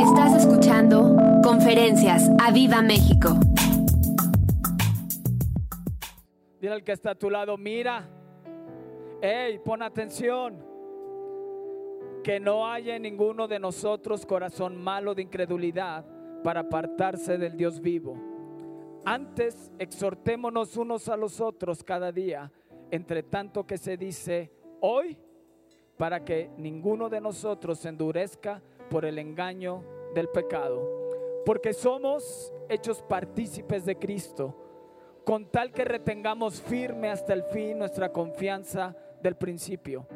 Estás escuchando Conferencias a Viva México. Dile al que está a tu lado, mira, hey, pon atención, que no haya en ninguno de nosotros corazón malo de incredulidad para apartarse del Dios vivo. Antes exhortémonos unos a los otros cada día, entre tanto que se dice hoy, para que ninguno de nosotros endurezca por el engaño del pecado. Porque somos hechos partícipes de Cristo, con tal que retengamos firme hasta el fin nuestra confianza del principio.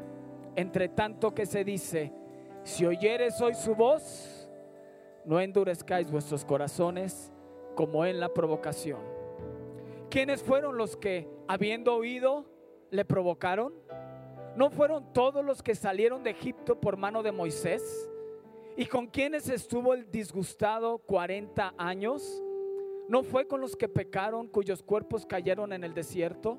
Entre tanto que se dice, si oyeres hoy su voz, no endurezcáis vuestros corazones como en la provocación. ¿Quiénes fueron los que, habiendo oído, le provocaron? ¿No fueron todos los que salieron de Egipto por mano de Moisés? ¿Y con quienes estuvo el disgustado 40 años? ¿No fue con los que pecaron, cuyos cuerpos cayeron en el desierto?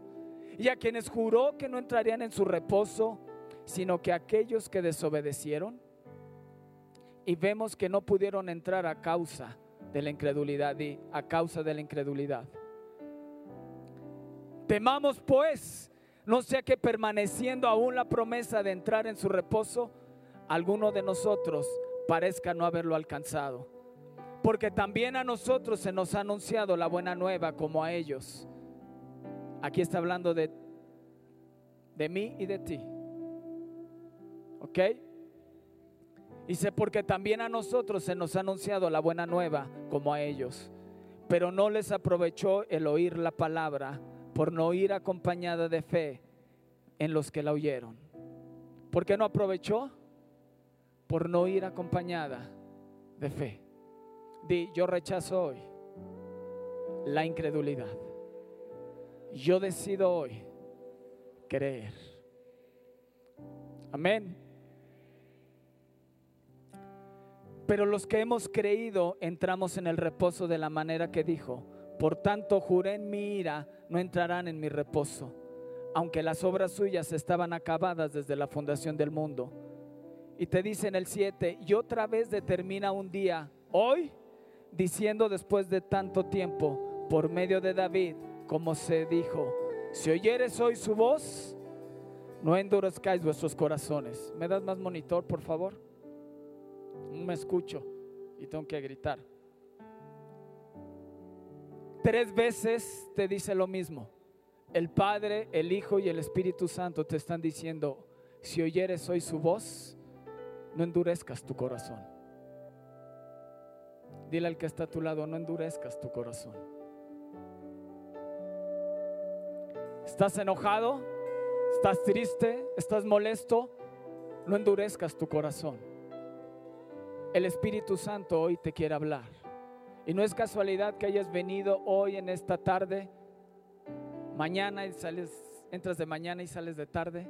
Y a quienes juró que no entrarían en su reposo, sino que aquellos que desobedecieron. Y vemos que no pudieron entrar a causa de la incredulidad y a causa de la incredulidad. Temamos pues, no sea que permaneciendo aún la promesa de entrar en su reposo, alguno de nosotros parezca no haberlo alcanzado. Porque también a nosotros se nos ha anunciado la buena nueva como a ellos. Aquí está hablando de, de mí y de ti. ¿Ok? Dice, porque también a nosotros se nos ha anunciado la buena nueva como a ellos, pero no les aprovechó el oír la palabra por no ir acompañada de fe en los que la oyeron. ¿Por qué no aprovechó? Por no ir acompañada de fe. Di, yo rechazo hoy la incredulidad. Yo decido hoy creer. Amén. Pero los que hemos creído entramos en el reposo de la manera que dijo. Por tanto, juré en mi ira, no entrarán en mi reposo, aunque las obras suyas estaban acabadas desde la fundación del mundo. Y te dice en el 7, y otra vez determina un día, hoy, diciendo después de tanto tiempo, por medio de David, como se dijo, si oyeres hoy su voz, no endurezcáis vuestros corazones. ¿Me das más monitor, por favor? No me escucho y tengo que gritar. Tres veces te dice lo mismo. El Padre, el Hijo y el Espíritu Santo te están diciendo, si oyeres hoy su voz, no endurezcas tu corazón. Dile al que está a tu lado, no endurezcas tu corazón. ¿Estás enojado? ¿Estás triste? ¿Estás molesto? No endurezcas tu corazón. El Espíritu Santo hoy te quiere hablar. Y no es casualidad que hayas venido hoy en esta tarde, mañana y sales, entras de mañana y sales de tarde.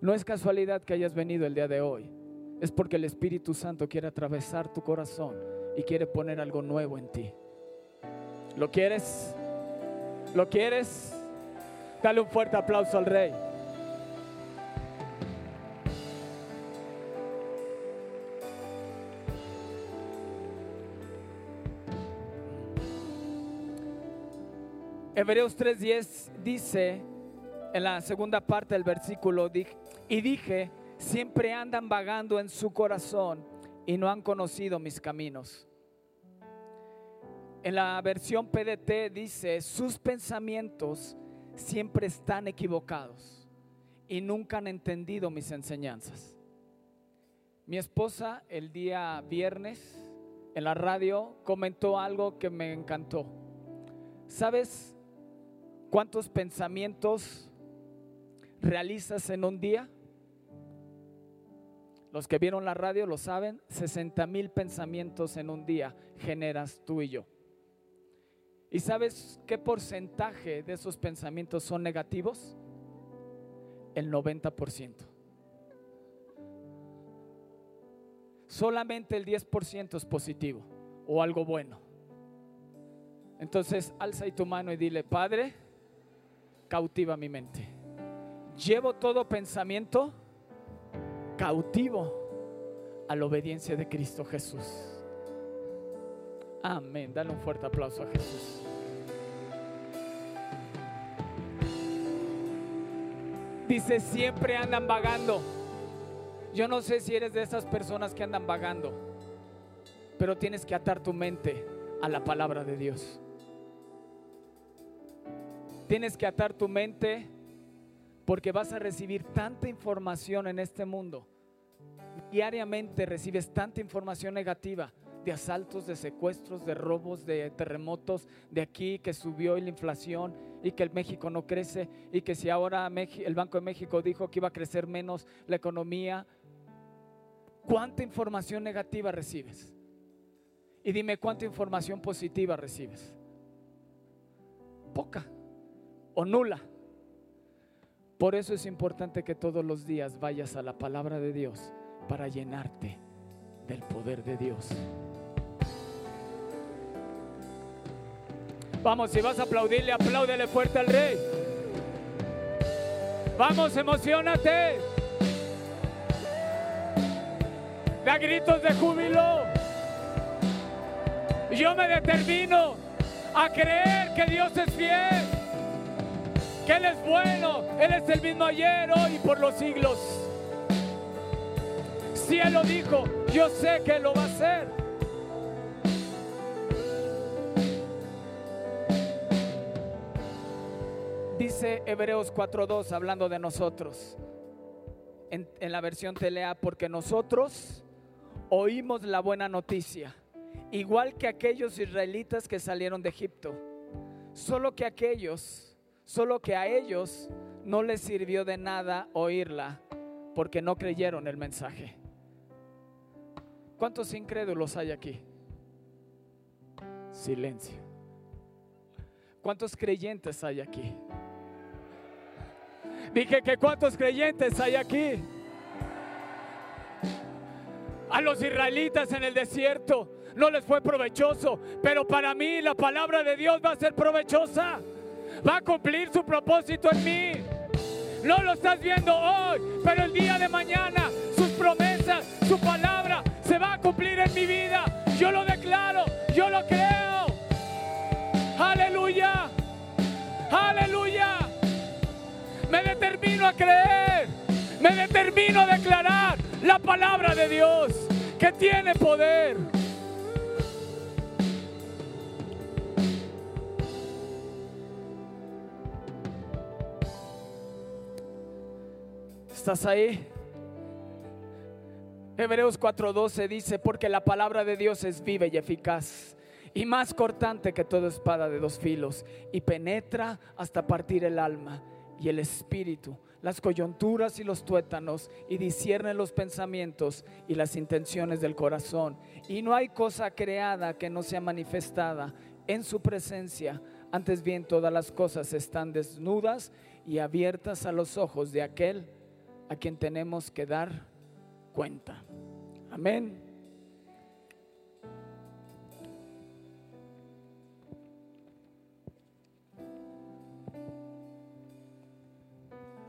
No es casualidad que hayas venido el día de hoy. Es porque el Espíritu Santo quiere atravesar tu corazón y quiere poner algo nuevo en ti. ¿Lo quieres? ¿Lo quieres? Dale un fuerte aplauso al Rey. Hebreos 3:10 dice en la segunda parte del versículo, y dije, siempre andan vagando en su corazón y no han conocido mis caminos. En la versión PDT dice, sus pensamientos siempre están equivocados y nunca han entendido mis enseñanzas. Mi esposa el día viernes en la radio comentó algo que me encantó. ¿Sabes cuántos pensamientos realizas en un día? Los que vieron la radio lo saben, 60 mil pensamientos en un día generas tú y yo. ¿Y sabes qué porcentaje de esos pensamientos son negativos? El 90%. Solamente el 10% es positivo o algo bueno. Entonces, alza ahí tu mano y dile, Padre, cautiva mi mente. Llevo todo pensamiento cautivo a la obediencia de Cristo Jesús. Amén. Dale un fuerte aplauso a Jesús. Dice, siempre andan vagando. Yo no sé si eres de esas personas que andan vagando, pero tienes que atar tu mente a la palabra de Dios. Tienes que atar tu mente porque vas a recibir tanta información en este mundo. Diariamente recibes tanta información negativa de asaltos, de secuestros, de robos, de terremotos, de aquí que subió la inflación y que el México no crece y que si ahora el Banco de México dijo que iba a crecer menos la economía, ¿cuánta información negativa recibes? Y dime cuánta información positiva recibes. Poca o nula. Por eso es importante que todos los días vayas a la palabra de Dios para llenarte del poder de Dios. Vamos, si vas a aplaudirle, apláudele fuerte al rey. Vamos, emocionate. Da gritos de júbilo. Yo me determino a creer que Dios es fiel que Él es bueno, Él es el mismo ayer, hoy y por los siglos. Si Él lo dijo, yo sé que lo va a hacer. Dice Hebreos 4.2 hablando de nosotros, en, en la versión telea, porque nosotros oímos la buena noticia, igual que aquellos israelitas que salieron de Egipto, solo que aquellos Solo que a ellos no les sirvió de nada oírla porque no creyeron el mensaje. ¿Cuántos incrédulos hay aquí? Silencio. ¿Cuántos creyentes hay aquí? Dije que cuántos creyentes hay aquí. A los israelitas en el desierto no les fue provechoso, pero para mí la palabra de Dios va a ser provechosa va a cumplir su propósito en mí. No lo estás viendo hoy, pero el día de mañana sus promesas, su palabra se va a cumplir en mi vida. Yo lo declaro, yo lo creo. Aleluya, aleluya. Me determino a creer, me determino a declarar la palabra de Dios que tiene poder. ¿Estás ahí? Hebreos 4:12 dice, porque la palabra de Dios es viva y eficaz y más cortante que toda espada de dos filos y penetra hasta partir el alma y el espíritu, las coyunturas y los tuétanos y discierne los pensamientos y las intenciones del corazón. Y no hay cosa creada que no sea manifestada en su presencia. Antes bien, todas las cosas están desnudas y abiertas a los ojos de aquel a quien tenemos que dar cuenta. Amén.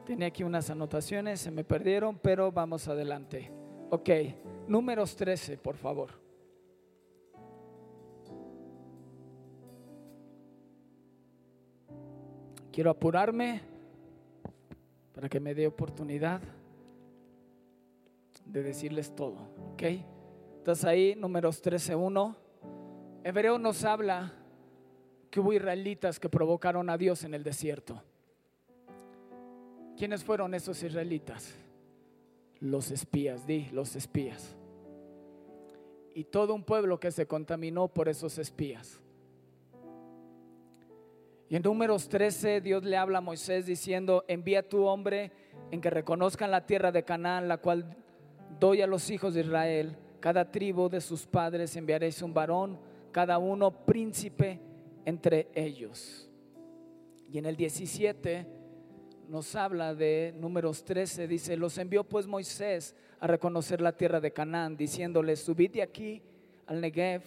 Tenía aquí unas anotaciones, se me perdieron, pero vamos adelante. Ok, números 13, por favor. Quiero apurarme para que me dé oportunidad de decirles todo. ¿Ok? Entonces ahí, números 13.1. Hebreo nos habla que hubo israelitas que provocaron a Dios en el desierto. ¿Quiénes fueron esos israelitas? Los espías, di, los espías. Y todo un pueblo que se contaminó por esos espías. Y en números 13 Dios le habla a Moisés diciendo, envía tu hombre en que reconozcan la tierra de Canaán, la cual doy a los hijos de Israel. Cada tribu de sus padres enviaréis un varón, cada uno príncipe entre ellos. Y en el 17 nos habla de números 13, dice, los envió pues Moisés a reconocer la tierra de Canaán, diciéndoles, subid de aquí al Negev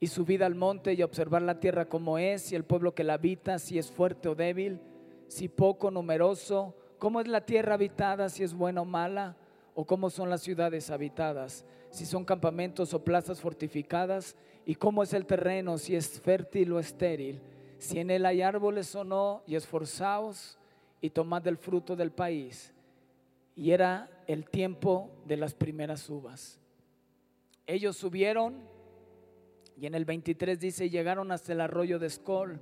y subid al monte y observar la tierra como es, si el pueblo que la habita, si es fuerte o débil, si poco numeroso, cómo es la tierra habitada, si es buena o mala. o cómo son las ciudades habitadas, si son campamentos o plazas fortificadas, y cómo es el terreno, si es fértil o estéril, si en él hay árboles o no, y esforzaos y tomad el fruto del país. Y era el tiempo de las primeras uvas. Ellos subieron, y en el 23 dice, llegaron hasta el arroyo de Escol,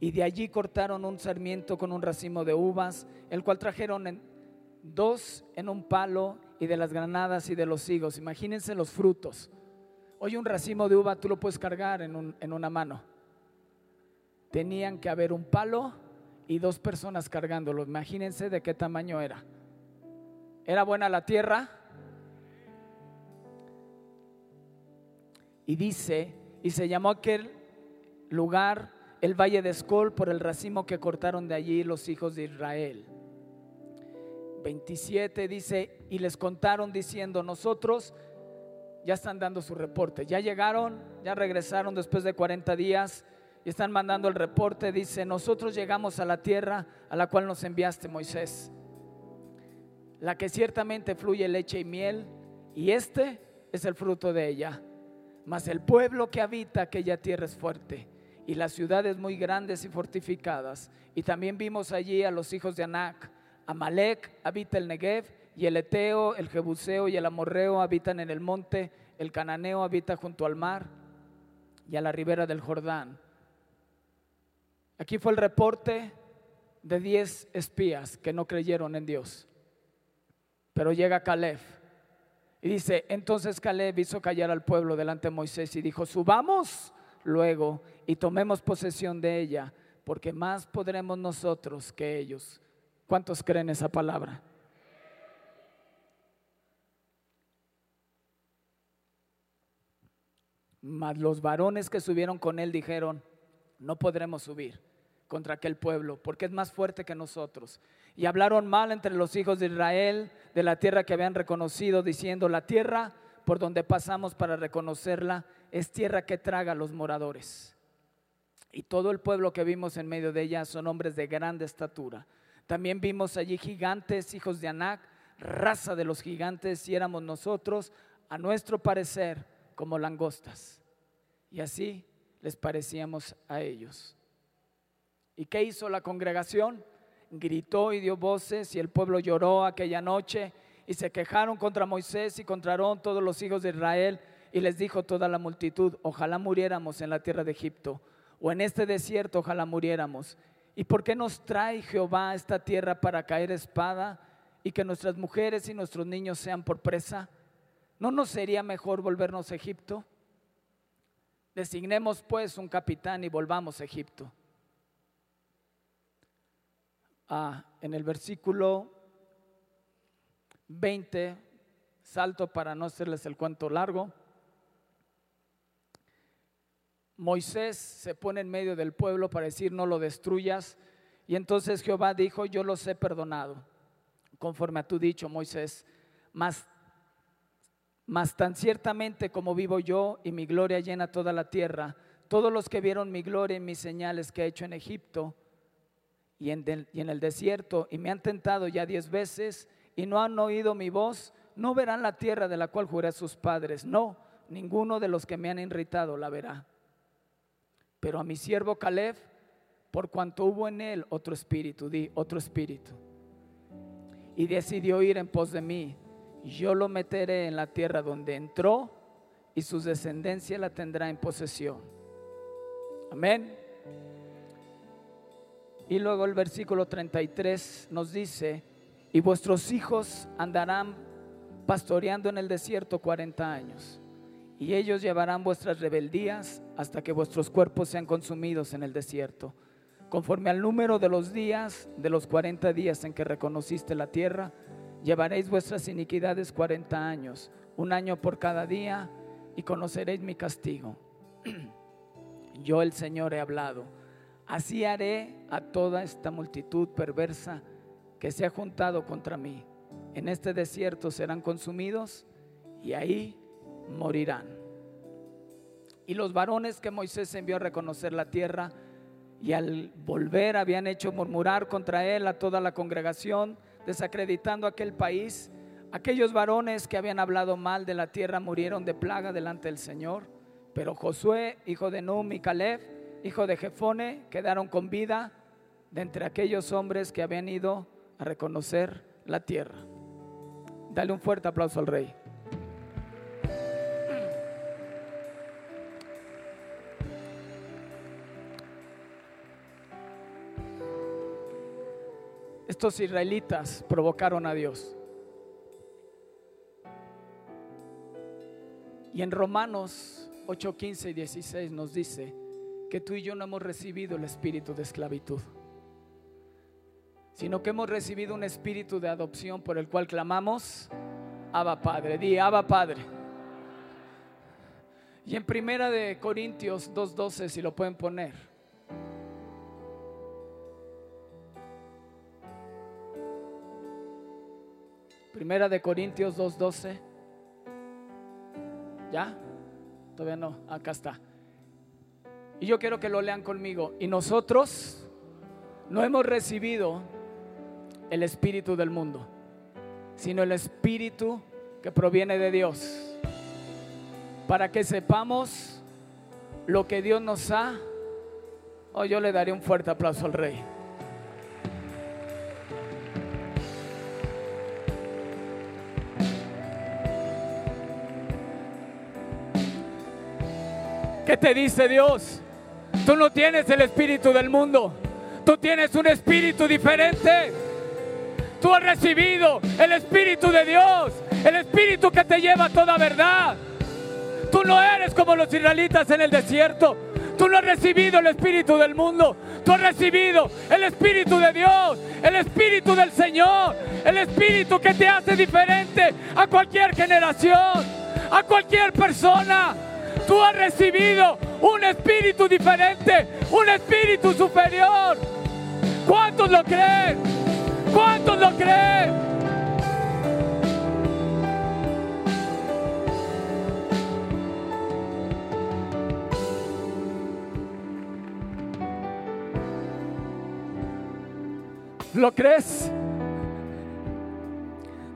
y de allí cortaron un sarmiento con un racimo de uvas, el cual trajeron dos en un palo y de las granadas y de los higos. Imagínense los frutos. Hoy un racimo de uva tú lo puedes cargar en, en una mano. Tenían que haber un palo y dos personas cargándolo. Imagínense de qué tamaño era. ¿Era buena la tierra? Y dice, y se llamó aquel lugar el valle de Escol por el racimo que cortaron de allí los hijos de Israel. 27 dice, y les contaron diciendo, nosotros ya están dando su reporte, ya llegaron, ya regresaron después de 40 días y están mandando el reporte, dice, nosotros llegamos a la tierra a la cual nos enviaste Moisés, la que ciertamente fluye leche y miel, y este es el fruto de ella. Mas el pueblo que habita aquella tierra es fuerte, y las ciudades muy grandes y fortificadas. Y también vimos allí a los hijos de Anac, Amalek habita el Negev y el Eteo, el Jebuseo y el Amorreo habitan en el monte, el Cananeo habita junto al mar y a la ribera del Jordán. Aquí fue el reporte de diez espías que no creyeron en Dios. Pero llega Caleb y dice, entonces Caleb hizo callar al pueblo delante de Moisés y dijo, subamos luego y tomemos posesión de ella, porque más podremos nosotros que ellos ¿Cuántos creen esa palabra? Mas los varones que subieron con él dijeron, no podremos subir contra aquel pueblo, porque es más fuerte que nosotros. Y hablaron mal entre los hijos de Israel de la tierra que habían reconocido, diciendo, la tierra por donde pasamos para reconocerla es tierra que traga a los moradores. Y todo el pueblo que vimos en medio de ella son hombres de grande estatura también vimos allí gigantes, hijos de Anac, raza de los gigantes, y éramos nosotros, a nuestro parecer, como langostas. Y así les parecíamos a ellos. ¿Y qué hizo la congregación? Gritó y dio voces, y el pueblo lloró aquella noche, y se quejaron contra Moisés y contra todos los hijos de Israel, y les dijo toda la multitud, ojalá muriéramos en la tierra de Egipto, o en este desierto, ojalá muriéramos. ¿Y por qué nos trae Jehová a esta tierra para caer espada y que nuestras mujeres y nuestros niños sean por presa? ¿No nos sería mejor volvernos a Egipto? Designemos pues un capitán y volvamos a Egipto. En el versículo 20, salto para no hacerles el cuento largo. Moisés se pone en medio del pueblo para decir no lo destruyas. Y entonces Jehová dijo, yo los he perdonado, conforme a tu dicho, Moisés. Mas, mas tan ciertamente como vivo yo y mi gloria llena toda la tierra, todos los que vieron mi gloria y mis señales que he hecho en Egipto y en, el desierto y me han tentado ya diez veces y no han oído mi voz, no verán la tierra de la cual juré a sus padres. No, ninguno de los que me han irritado la verá. Pero a mi siervo Caleb, por cuanto hubo en él otro espíritu, di otro espíritu, y decidió ir en pos de mí, yo lo meteré en la tierra donde entró y su descendencia la tendrá en posesión. Amén. Y luego el versículo 33 nos dice, y vuestros hijos andarán pastoreando en el desierto 40 años y ellos llevarán vuestras rebeldías hasta que vuestros cuerpos sean consumidos en el desierto. Conforme al número de los días, de los cuarenta días en que reconociste la tierra, llevaréis vuestras iniquidades cuarenta años, un año por cada día, y conoceréis mi castigo. Yo el Señor he hablado. Así haré a toda esta multitud perversa que se ha juntado contra mí. En este desierto serán consumidos y ahí morirán. Y los varones que Moisés envió a reconocer la tierra y al volver habían hecho murmurar contra él a toda la congregación, desacreditando aquel país, Aquellos varones que habían hablado mal de la tierra murieron de plaga delante del Señor, pero Josué, hijo de Num y Caleb, hijo de Jefone, quedaron con vida de entre aquellos hombres que habían ido a reconocer la tierra. Dale un fuerte aplauso al rey. Estos israelitas provocaron a Dios. Y en Romanos 8, 15 y 16 nos dice que tú y yo no hemos recibido el espíritu de esclavitud, sino que hemos recibido un espíritu de adopción por el cual clamamos, Abba Padre, di Abba Padre. Y en primera de Corintios 2:12 si lo pueden poner. Primera de Corintios 2:12. ¿Ya? Todavía no, acá está. Y yo quiero que lo lean conmigo. Y nosotros no hemos recibido el espíritu del mundo, sino el espíritu que proviene de Dios, para que sepamos lo que Dios nos ha. O oh, yo le daré un fuerte aplauso al rey. ¿Qué te dice Dios? Tú no tienes el espíritu del mundo. Tú tienes un espíritu diferente. Tú has recibido el espíritu de Dios. El espíritu que te lleva a toda verdad. Tú no eres como los israelitas en el desierto. Tú no has recibido el espíritu del mundo. Tú has recibido el espíritu de Dios, el espíritu del Señor, el espíritu que te hace diferente a cualquier generación, a cualquier persona. Tú has recibido un espíritu diferente, un espíritu superior. ¿Cuántos lo creen? ¿Cuántos lo creen? ¿Lo crees?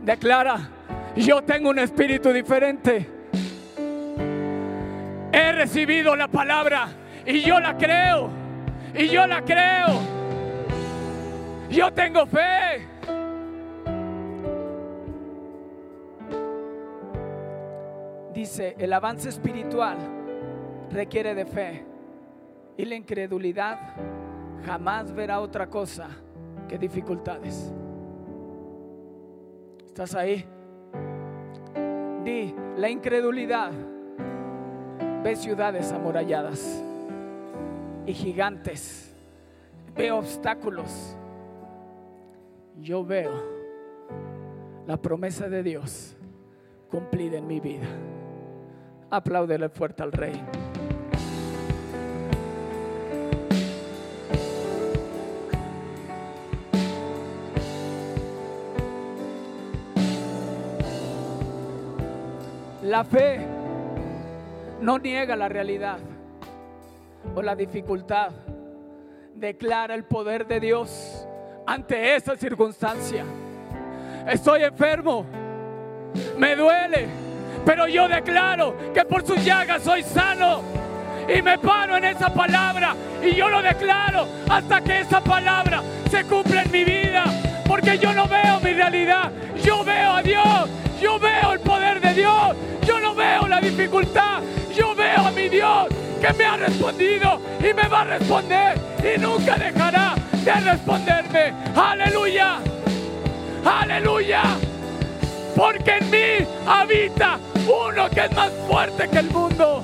Declara, yo tengo un espíritu diferente he recibido la palabra y yo la creo. Y yo la creo. Yo tengo fe. Dice, el avance espiritual requiere de fe y la incredulidad jamás verá otra cosa que dificultades. ¿Estás ahí? Di, la incredulidad ve ciudades amuralladas y gigantes, ve obstáculos. Yo veo la promesa de Dios cumplida en mi vida. Apláudele fuerte al Rey. La fe no niega la realidad o la dificultad. Declara el poder de Dios ante esa circunstancia. Estoy enfermo, me duele, pero yo declaro que por sus llagas soy sano. Y me paro en esa palabra y yo lo declaro hasta que esa palabra que me ha respondido y me va a responder y nunca dejará de responderme. Aleluya, aleluya. Porque en mí habita uno que es más fuerte que el mundo.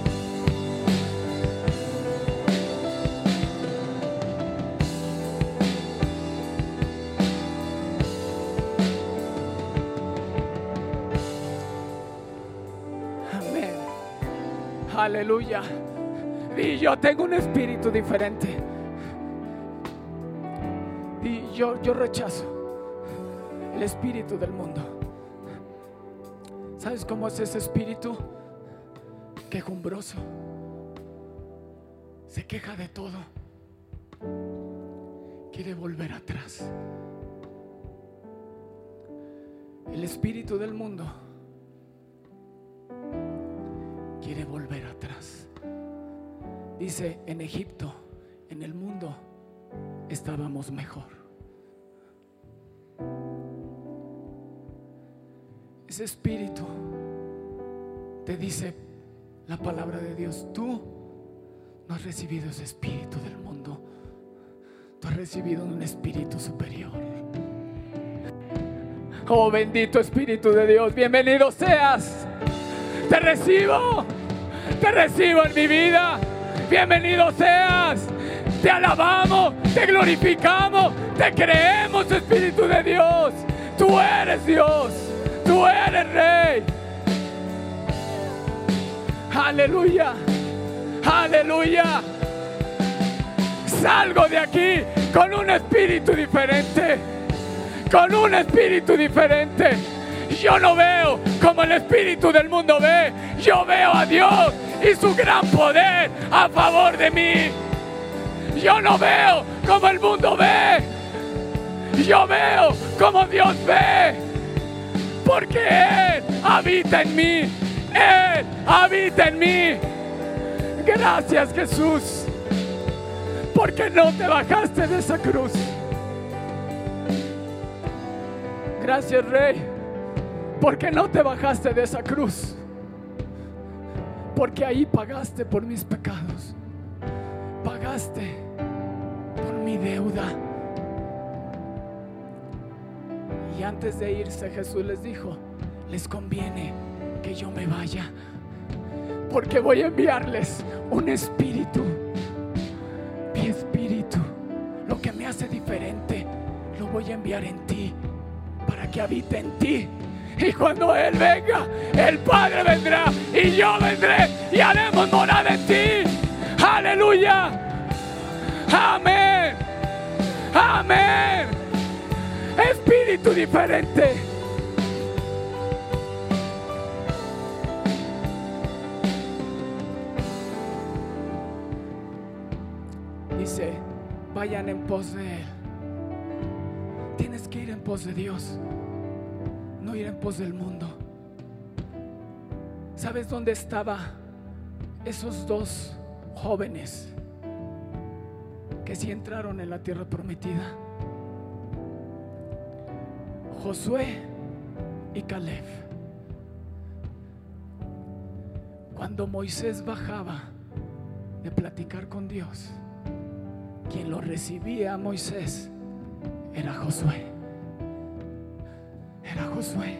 Aleluya. Y yo tengo un espíritu diferente. Y yo, yo rechazo el espíritu del mundo. ¿Sabes cómo es ese espíritu? Quejumbroso. Se queja de todo. Quiere volver atrás. El espíritu del mundo quiere volver atrás. Dice, en Egipto, en el mundo, estábamos mejor. Ese espíritu te dice la palabra de Dios, tú no has recibido ese espíritu del mundo, tú has recibido un espíritu superior. Oh bendito Espíritu de Dios, bienvenido seas. Te recibo, te recibo en mi vida. Bienvenido seas. Te alabamos, te glorificamos, te creemos, Espíritu de Dios. Tú eres Dios, tú eres Rey. Aleluya, aleluya. Salgo de aquí con un espíritu diferente, con un espíritu diferente. Yo no veo como el espíritu del mundo ve, yo veo a Dios y su gran poder a favor de mí. Yo no veo como el mundo ve, yo veo como Dios ve, porque Él habita en mí, Él habita en mí. Gracias Jesús, porque no te bajaste de esa cruz. Gracias Rey, porque no te bajaste de esa cruz. Porque ahí pagaste por mis pecados. Pagaste por mi deuda. Y antes de irse Jesús les dijo, les conviene que yo me vaya. Porque voy a enviarles un espíritu. Mi espíritu. Lo que me hace diferente, lo voy a enviar en ti. Para que habite en ti. Y cuando Él venga, el Padre vendrá y yo vendré y haremos morada en ti. Aleluya. Amén. Amén. Espíritu diferente. Dice, vayan en pos de Él. Tienes que ir en pos de Dios, no ir en pos del mundo. ¿Sabes dónde estaban esos dos jóvenes que sí entraron en la tierra prometida? Josué y Caleb. Cuando Moisés bajaba de platicar con Dios, quien lo recibía a Moisés era Josué. Era Josué.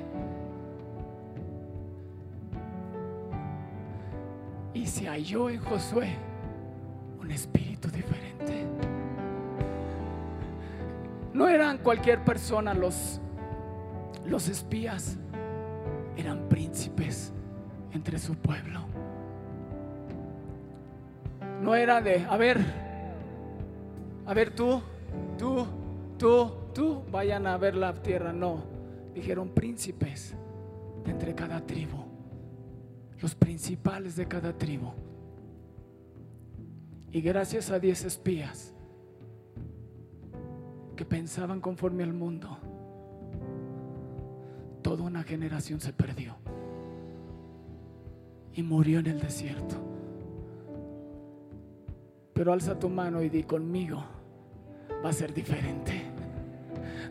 Y se halló en Josué un espíritu diferente. No eran cualquier persona los, los espías, eran príncipes entre su pueblo. No era de, a ver, a ver tú, tú, tú, tú, vayan a ver la tierra. No, dijeron príncipes de entre cada tribu, los principales de cada tribu. Y gracias a diez espías que pensaban conforme al mundo, toda una generación se perdió y murió en el desierto. Pero alza tu mano y di conmigo, va a ser diferente.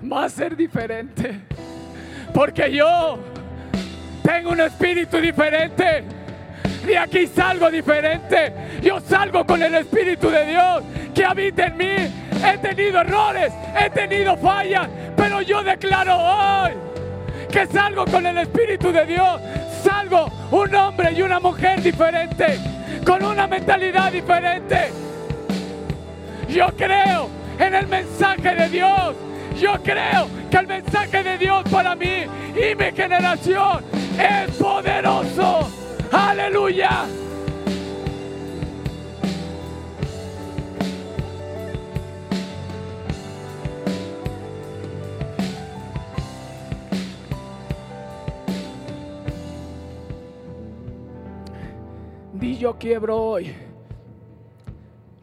Va a ser diferente. Porque yo tengo un espíritu diferente. De aquí salgo diferente. Yo salgo con el Espíritu de Dios que habita en mí. He tenido errores, he tenido fallas, pero yo declaro hoy que salgo con el Espíritu de Dios. Salgo un hombre y una mujer diferente, con una mentalidad diferente. Yo creo en el mensaje de Dios. Yo creo que el mensaje de Dios para mí y mi generación es poderoso. Aleluya. Di yo quiebro hoy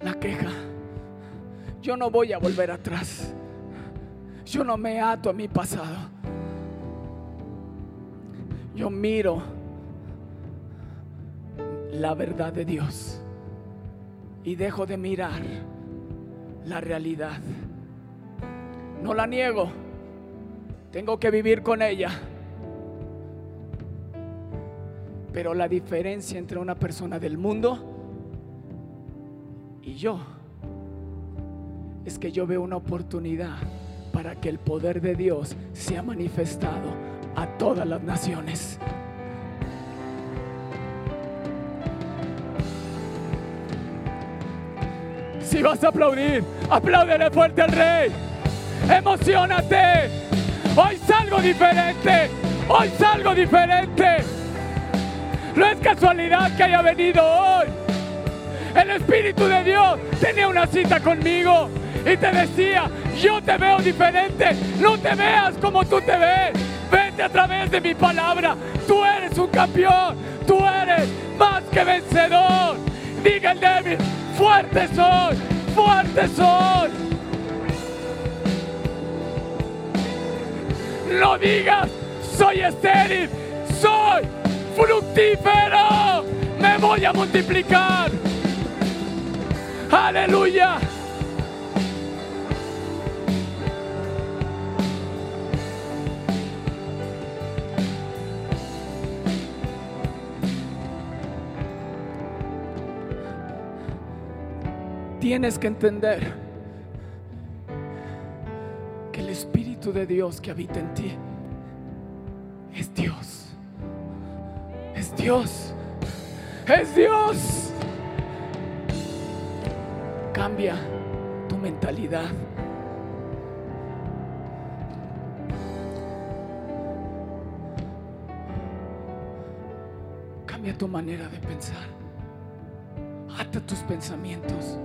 la queja. Yo no voy a volver atrás. Yo no me ato a mi pasado. yo miro la verdad de Dios y dejo de mirar la realidad. No la niego, tengo que vivir con ella. Pero la diferencia entre una persona del mundo y yo es que yo veo una oportunidad para que el poder de Dios sea manifestado a todas las naciones. Si vas a aplaudir, apláudele fuerte al rey. Emocionate. Hoy salgo diferente. Hoy salgo diferente. No es casualidad que haya venido hoy. El Espíritu de Dios tenía una cita conmigo y te decía, yo te veo diferente. No te veas como tú te ves. Vete a través de mi palabra. Tú eres un campeón. Tú eres más que vencedor. Diga el débil, fuerte soy, fuerte soy. No digas, soy estéril, soy fructífero. Me voy a multiplicar. Aleluya. Tienes que entender que el Espíritu de Dios que habita en ti es Dios. Es Dios. Es Dios. Cambia tu mentalidad. Cambia tu manera de pensar. Ata tus pensamientos.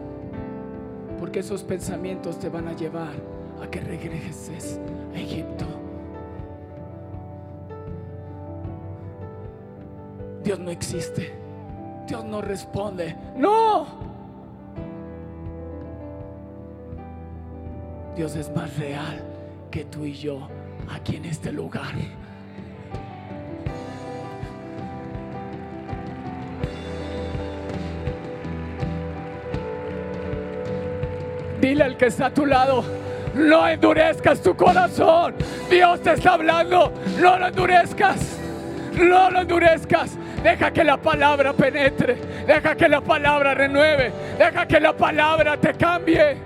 Porque esos pensamientos te van a llevar a que regreses a Egipto. Dios no existe. Dios no responde. No. Dios es más real que tú y yo aquí en este lugar. Que está a tu lado, no endurezcas tu corazón. Dios te está hablando, no lo endurezcas. No lo endurezcas. Deja que la palabra penetre. Deja que la palabra renueve. Deja que la palabra te cambie.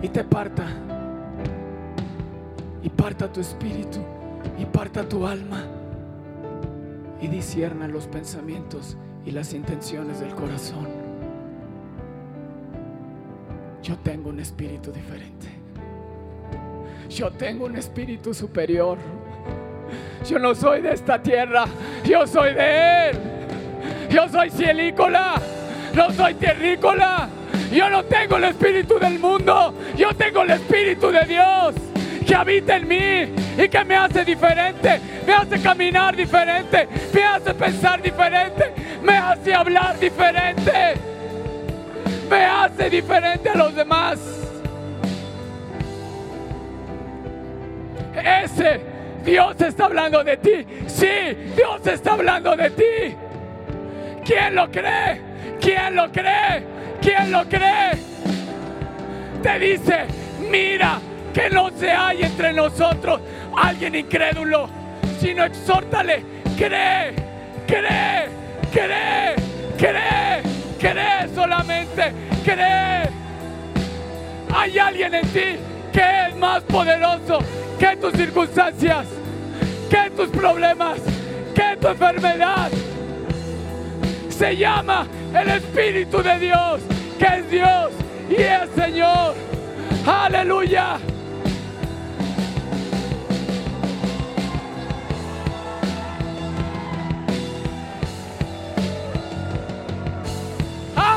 Y te parta. Y parta tu espíritu. Y parta tu alma. Y disierna los pensamientos y las intenciones del corazón. Yo tengo un espíritu diferente. Yo tengo un espíritu superior. Yo no soy de esta tierra, yo soy de Él. Yo soy cielícola, no soy terrícola. Yo no tengo el espíritu del mundo, yo tengo el espíritu de Dios que habita en mí y que me hace diferente, me hace caminar diferente, me hace pensar diferente, me hace hablar diferente me hace diferente a los demás. Ese Dios está hablando de ti. Sí, Dios está hablando de ti. ¿Quién lo cree? ¿Quién lo cree? ¿Quién lo cree? Te dice, mira que no se hay entre nosotros alguien incrédulo, sino exhórtale, cree, cree, cree, cree. Cree solamente, cree. Hay alguien en ti que es más poderoso que tus circunstancias, que tus problemas, que tu enfermedad. Se llama el Espíritu de Dios, que es Dios y es Señor. Aleluya.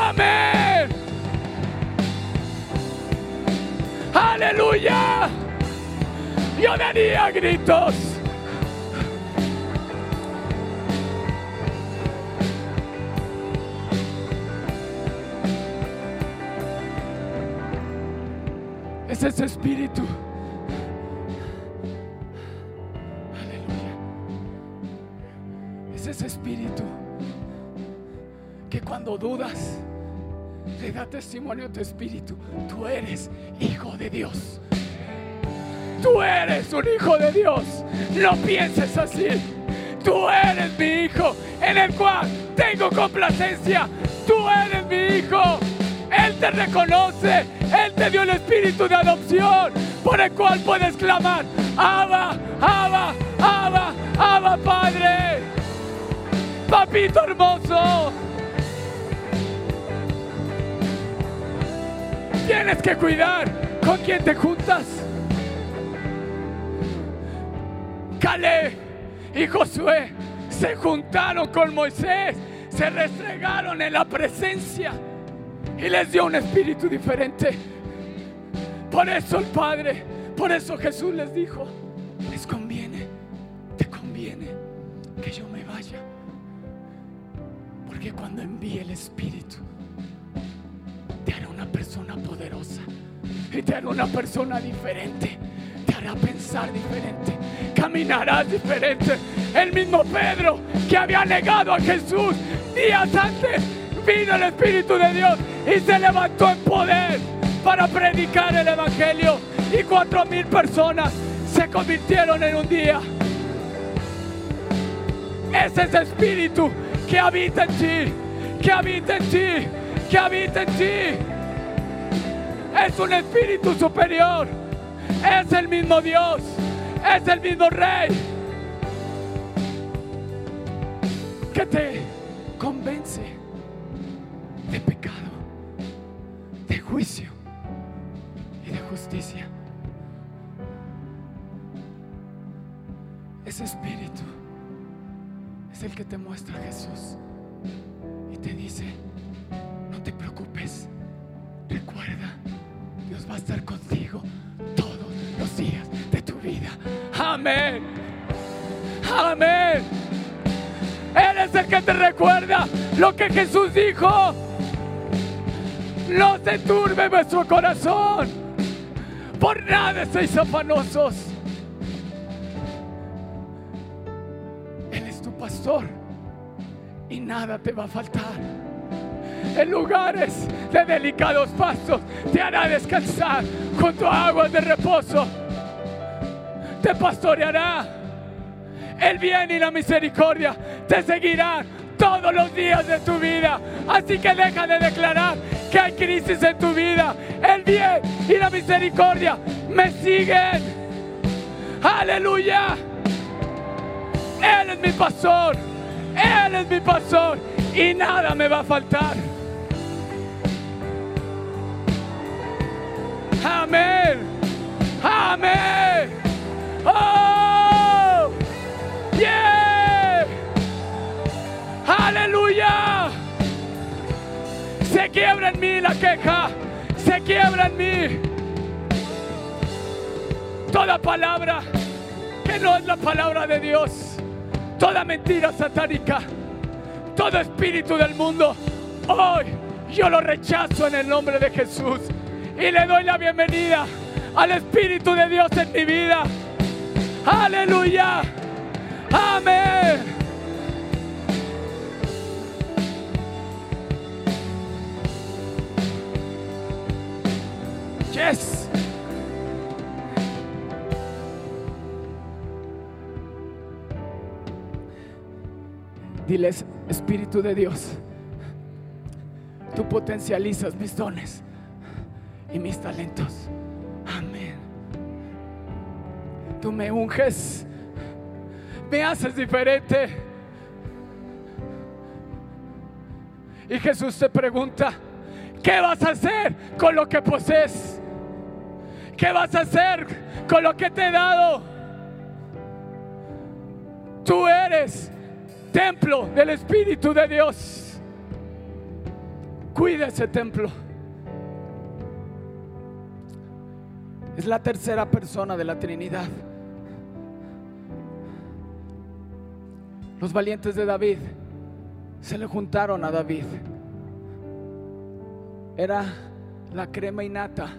Amén. Aleluya. Yo daría gritos. Es ese espíritu. Aleluya. Es ese espíritu que cuando dudas le da testimonio a tu espíritu. Tú eres hijo de Dios. Tú eres un hijo de Dios. No pienses así. Tú eres mi hijo en el cual tengo complacencia. Tú eres mi hijo. Él te reconoce. Él te dio el espíritu de adopción por el cual puedes clamar. Abba, Abba, Abba, Abba, Padre. Papito hermoso. Tienes que cuidar con quién te juntas. Caleb y Josué se juntaron con Moisés, se restregaron en la presencia y les dio un espíritu diferente. Por eso el Padre, por eso Jesús les dijo, les conviene, te conviene que yo me vaya. Porque cuando envíe el Espíritu, persona poderosa y te hará una persona diferente. Te hará pensar diferente, caminarás diferente. El mismo Pedro que había negado a Jesús días antes, vino el Espíritu de Dios y se levantó en poder para predicar el Evangelio. Y cuatro mil personas se convirtieron en un día. Es ese espíritu que habita en ti, que habita en ti, que habita en ti. Es un espíritu superior. Es el mismo Dios. Es el mismo Rey. Que te convence de pecado, de juicio y de justicia. Ese espíritu es el que te muestra Jesús Amén. Amén. Él es el que te recuerda lo que Jesús dijo. No se turbe vuestro corazón. Por nada estéis afanosos. Él es tu pastor y nada te va a faltar. En lugares de delicados pastos te hará descansar junto a aguas de reposo. Te pastoreará. El bien y la misericordia te seguirán todos los días de tu vida. Así que deja de declarar que hay crisis en tu vida. El bien y la misericordia me siguen. Aleluya. Él es mi pastor. Él es mi pastor. Y nada me va a faltar. Amén. Quiebra en mí la queja. Se quiebra en mí. Toda palabra que no es la palabra de Dios. Toda mentira satánica. Todo espíritu del mundo. Hoy yo lo rechazo en el nombre de Jesús. Y le doy la bienvenida al Espíritu de Dios en mi vida. Aleluya. Amén. Yes. Diles, Espíritu de Dios, tú potencializas mis dones y mis talentos. Amén. Tú me unges, me haces diferente. Y Jesús te pregunta, ¿qué vas a hacer con lo que posees? ¿Qué vas a hacer con lo que te he dado? Tú eres templo del Espíritu de Dios. Cuida ese templo. Es la tercera persona de la Trinidad. Los valientes de David se le juntaron a David. Era la crema innata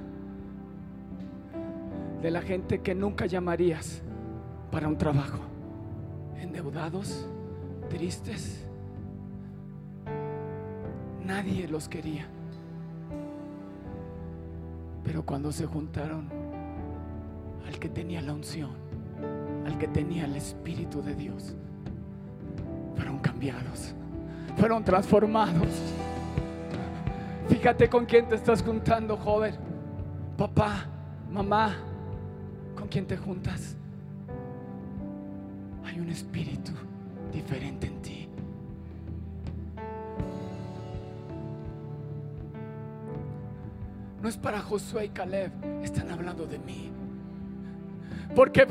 de la gente que nunca llamarías para un trabajo. Endeudados, tristes. Nadie los quería. Pero cuando se juntaron al que tenía la unción, al que tenía el Espíritu de Dios, fueron cambiados, fueron transformados. Fíjate con quién te estás juntando, joven. Papá, mamá, ¿con quién te juntas? Hay un espíritu diferente en ti. No es para Josué y Caleb, están hablando de mí. Porque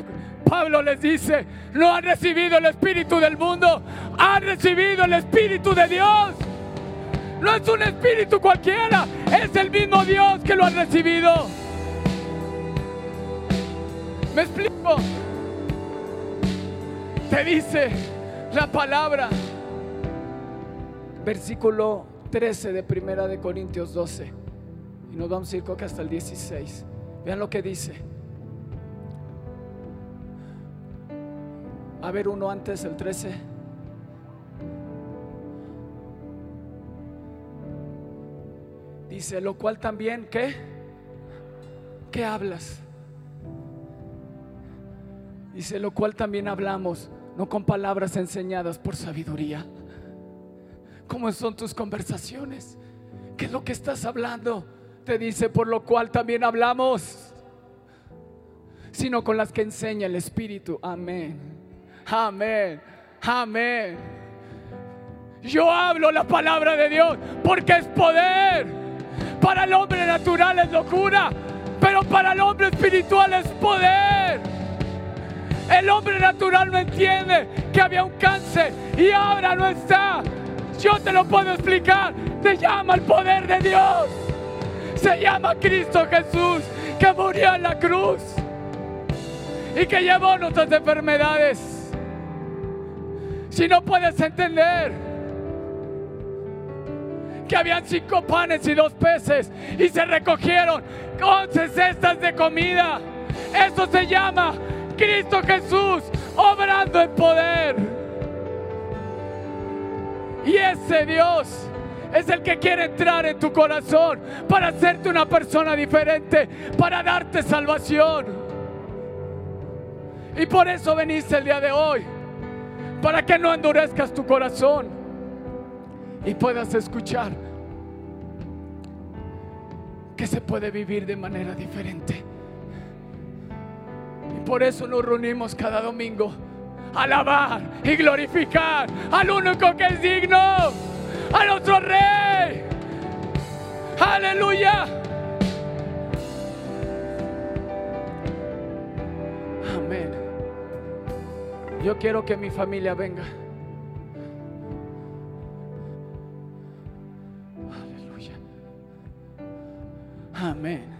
Pablo les dice, no han recibido el espíritu del mundo, han recibido el espíritu de Dios. No es un espíritu cualquiera, es el mismo Dios que lo ha recibido. ¿Me explico? Te dice la palabra, versículo 13 de Primera de Corintios 12. Y nos vamos a ir creo que hasta el 16. Vean lo que dice. A ver uno antes, el 13. Dice, lo cual también, ¿qué? ¿Qué hablas? Dice, lo cual también hablamos, no con palabras enseñadas por sabiduría. ¿Cómo son tus conversaciones? ¿Qué es lo que estás hablando? Te dice, por lo cual también hablamos, sino con las que enseña el Espíritu. Amén. Amén. Amén. Yo hablo la palabra de Dios porque es poder. Para el hombre natural es locura, pero para el hombre espiritual es poder. El hombre natural no entiende que había un cáncer y ahora no está. Yo te lo puedo explicar. Se llama el poder de Dios. Se llama Cristo Jesús que murió en la cruz y que llevó nuestras enfermedades. Si no puedes entender que habían cinco panes y dos peces y se recogieron once cestas de comida, eso se llama Cristo Jesús obrando en poder. Y ese Dios es el que quiere entrar en tu corazón para hacerte una persona diferente, para darte salvación. Y por eso veniste el día de hoy, para que no endurezcas tu corazón y puedas escuchar que se puede vivir de manera diferente. Por eso nos reunimos cada domingo alabar y glorificar al único que es digno, a nuestro Rey. Aleluya. Amén. Yo quiero que mi familia venga. Aleluya. Amén.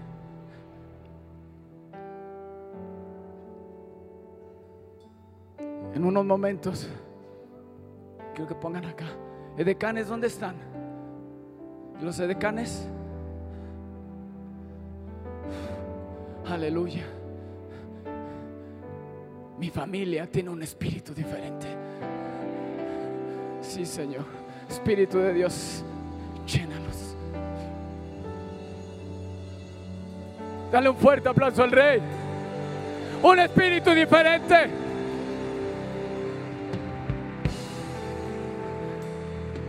Momentos, quiero que pongan acá. Edecanes, ¿dónde están? Los edecanes. Aleluya. Mi familia tiene un espíritu diferente. Sí, Señor. Espíritu de Dios, llénalos. Dale un fuerte aplauso al Rey. Un espíritu diferente.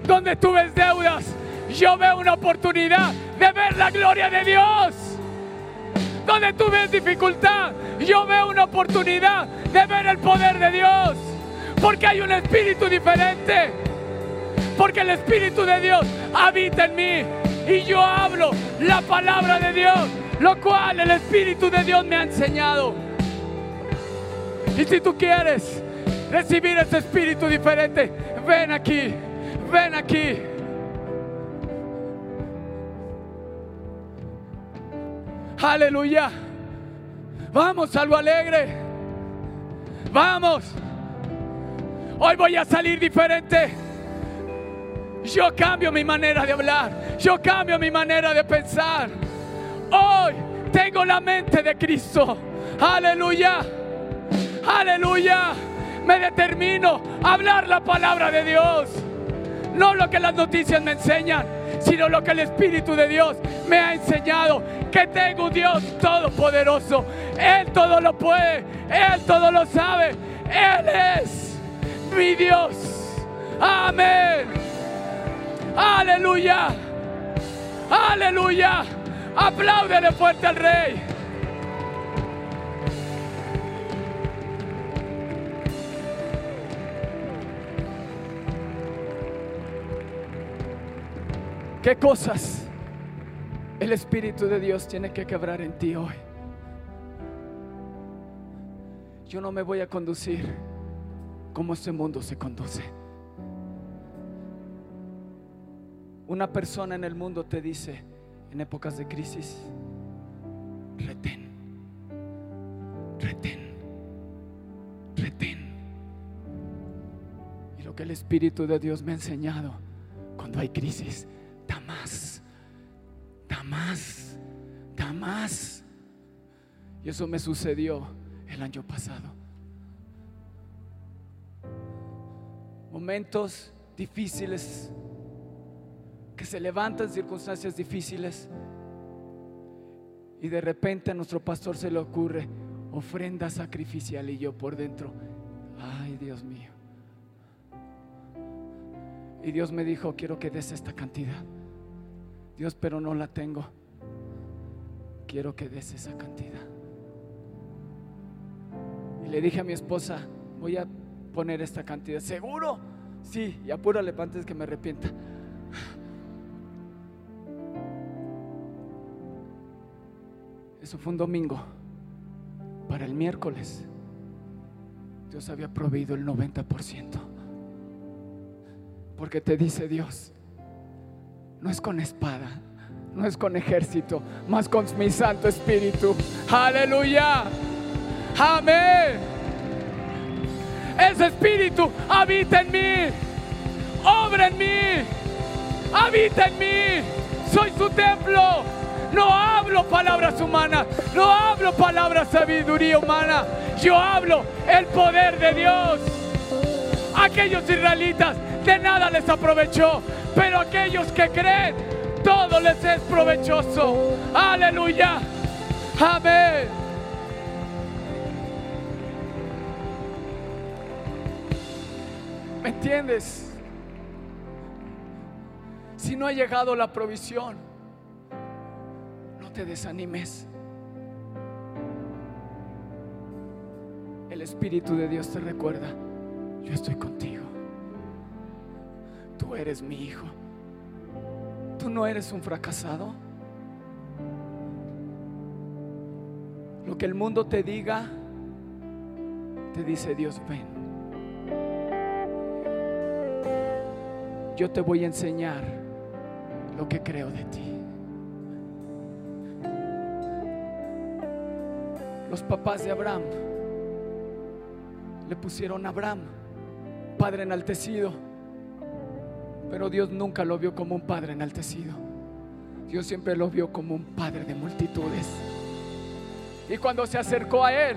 Donde tú ves deudas, yo veo una oportunidad de ver la gloria de Dios. Donde tú ves dificultad, yo veo una oportunidad de ver el poder de Dios. Porque hay un espíritu diferente. Porque el espíritu de Dios habita en mí. Y yo hablo la palabra de Dios. Lo cual el espíritu de Dios me ha enseñado. Y si tú quieres recibir ese espíritu diferente, ven aquí. Ven aquí. Aleluya. Vamos, algo alegre. Vamos. Hoy voy a salir diferente. Yo cambio mi manera de hablar. Yo cambio mi manera de pensar. Hoy tengo la mente de Cristo. Aleluya. Aleluya. me determino a hablar la palabra de Dios. No lo que las noticias me enseñan, sino lo que el Espíritu de Dios me ha enseñado. Que tengo un Dios todopoderoso. Él todo lo puede, Él todo lo sabe. Él es mi Dios. Amén. Aleluya. Aleluya. Apláudele fuerte al Rey. ¿Qué cosas el Espíritu de Dios tiene que quebrar en ti hoy? Yo no me voy a conducir como este mundo se conduce. Una persona en el mundo te dice en épocas de crisis, retén, retén, retén. Y lo que el Espíritu de Dios me ha enseñado cuando hay crisis, más, da más. Y eso me sucedió el año pasado. Momentos difíciles, que se levantan circunstancias difíciles y de repente a nuestro pastor se le ocurre ofrenda sacrificial y yo por dentro, ay Dios mío. Y Dios me dijo, quiero que des esta cantidad. Dios, pero no la tengo. Quiero que des esa cantidad. Y le dije a mi esposa, voy a poner esta cantidad. ¿Seguro? Sí, y apúrale antes que me arrepienta. Eso fue un domingo. Para el miércoles, Dios había proveído el 90%. Porque te dice Dios, no es con espada, no es con ejército, más con mi Santo Espíritu. Aleluya. Amén. Ese Espíritu habita en mí, obra en mí, habita en mí. Soy su templo. No hablo palabras humanas, no hablo palabras sabiduría humana. Yo hablo el poder de Dios. Aquellos israelitas de nada les aprovechó, pero aquellos que creen, todo les es provechoso. Aleluya. Amén. ¿Me entiendes? Si no ha llegado la provisión, no te desanimes. El Espíritu de Dios te recuerda, yo estoy contigo. Tú eres mi hijo. Tú no eres un fracasado. Lo que el mundo te diga, te dice Dios, ven. Yo te voy a enseñar lo que creo de ti. Los papás de Abraham le pusieron a Abraham, padre enaltecido, pero Dios nunca lo vio como un padre enaltecido. Dios siempre lo vio como un padre de multitudes. Y cuando se acercó a él,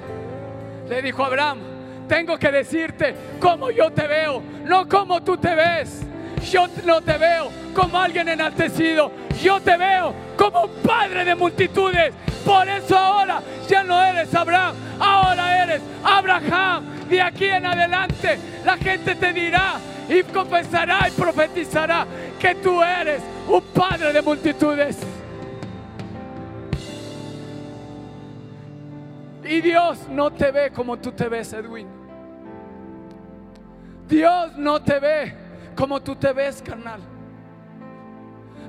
le dijo a Abraham, tengo que decirte cómo yo te veo, no como tú te ves. Yo no te veo como alguien enaltecido, yo te veo como un padre de multitudes. Por eso ahora ya no eres Abraham, ahora eres Abraham. De aquí en adelante la gente te dirá y confesará y profetizará que tú eres un padre de multitudes. Y Dios no te ve como tú te ves, Edwin. Dios no te ve como tú te ves, carnal.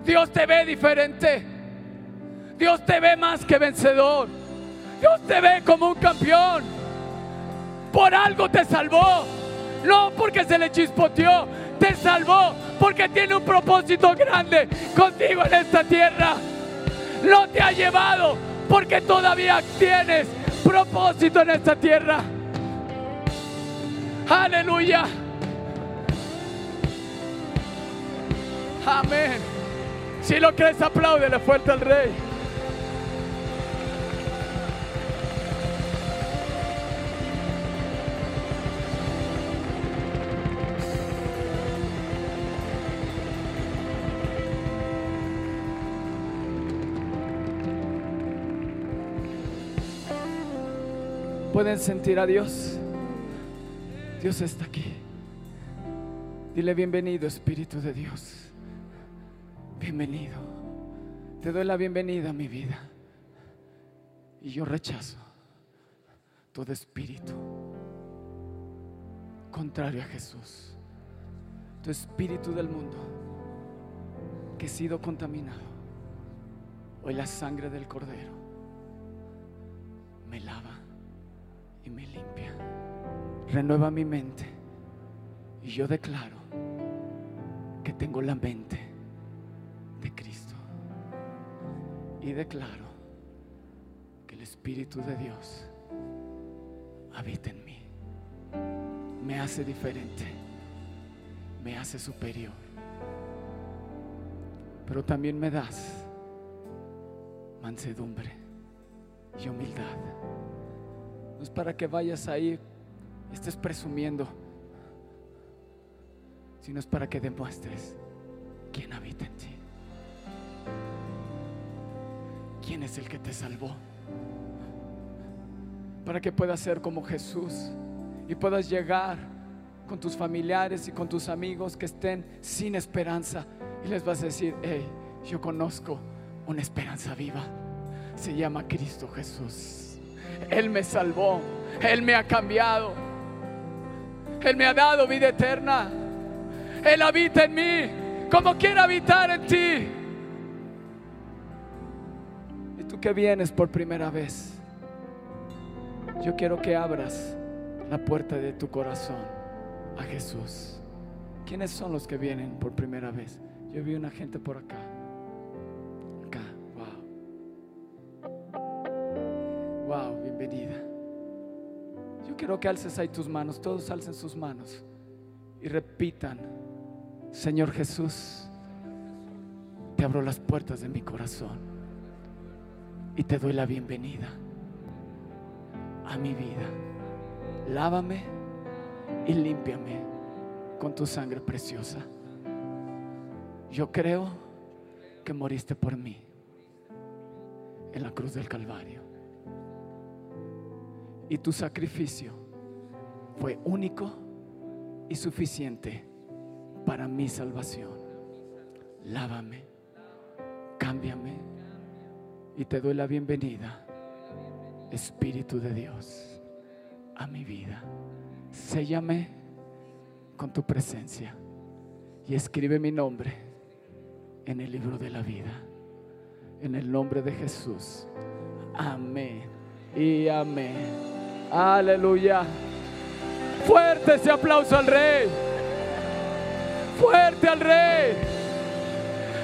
Dios te ve diferente. Dios te ve más que vencedor. Dios te ve como un campeón. Por algo te salvó. No porque se le chispoteó. Te salvó porque tiene un propósito grande contigo en esta tierra. No te ha llevado porque todavía tienes propósito en esta tierra. Aleluya. Amén. Si lo crees, apláudele fuerte al Rey. Pueden sentir a Dios. Dios está aquí. Dile bienvenido, Espíritu de Dios. Bienvenido. Te doy la bienvenida a mi vida. Y yo rechazo todo espíritu contrario a Jesús. Tu espíritu del mundo que he sido contaminado. Hoy la sangre del cordero me lava y me limpia. Renueva mi mente. Y yo declaro que tengo la mente de Cristo. Y declaro que el Espíritu de Dios habita en mí. Me hace diferente. Me hace superior. Pero también me das mansedumbre y humildad. No es para que vayas ahí estés presumiendo, sino es para que demuestres quién habita en ti. ¿Quién es el que te salvó? Para que puedas ser como Jesús y puedas llegar con tus familiares y con tus amigos que estén sin esperanza y les vas a decir, hey, yo conozco una esperanza viva. Se llama Cristo Jesús. Él me salvó. Él me ha cambiado. Él me ha dado vida eterna. Él habita en mí como quiere habitar en ti. Y tú que vienes por primera vez, yo quiero que abras la puerta de tu corazón a Jesús. ¿Quiénes son los que vienen por primera vez? Yo vi una gente por acá. Quiero que alces ahí tus manos, todos alcen sus manos y repitan, Señor Jesús, te abro las puertas de mi corazón y te doy la bienvenida a mi vida. Lávame y límpiame con tu sangre preciosa. Yo creo que moriste por mí en la cruz del Calvario. Y tu sacrificio fue único y suficiente para mi salvación. Lávame, cámbiame y te doy la bienvenida, Espíritu de Dios, a mi vida. Séllame con tu presencia y escribe mi nombre en el libro de la vida. En el nombre de Jesús. Amén y amén. Aleluya. Fuerte ese aplauso al rey. Fuerte al rey.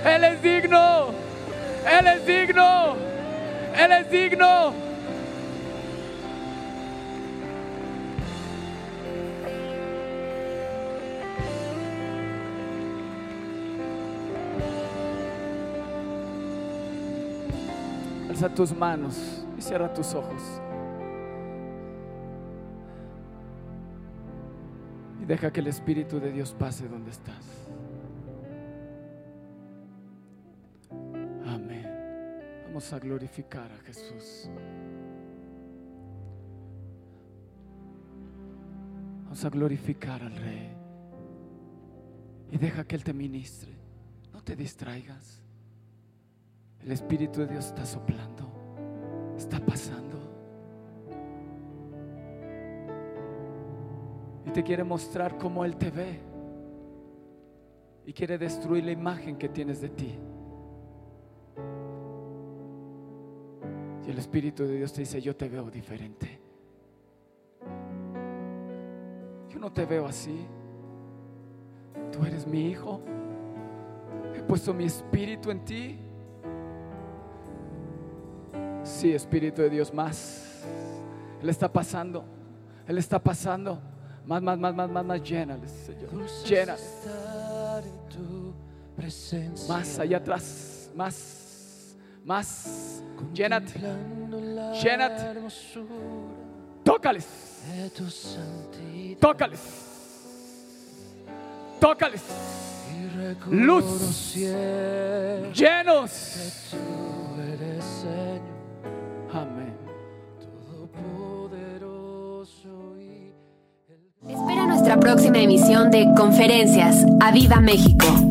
Él es digno. Él es digno. Él es digno. Alza tus manos y cierra tus ojos. Deja que el Espíritu de Dios pase donde estás. Amén. Vamos a glorificar a Jesús. Vamos a glorificar al Rey. Y deja que Él te ministre. No te distraigas. El Espíritu de Dios está soplando, está pasando. Y te quiere mostrar cómo Él te ve. Y quiere destruir la imagen que tienes de ti. Y el Espíritu de Dios te dice, yo te veo diferente. Yo no te veo así. Tú eres mi hijo. He puesto mi espíritu en ti. Sí, Espíritu de Dios, más. Él está pasando. Él está pasando. Más, más, más, más, más, más. Llénales, Señor. Llénales. Más allá atrás. Más. Más. Llénate. Llénate. Tócales. Tócales. Tócales. Luz. Llenos. La próxima emisión de Conferencias. ¡A México!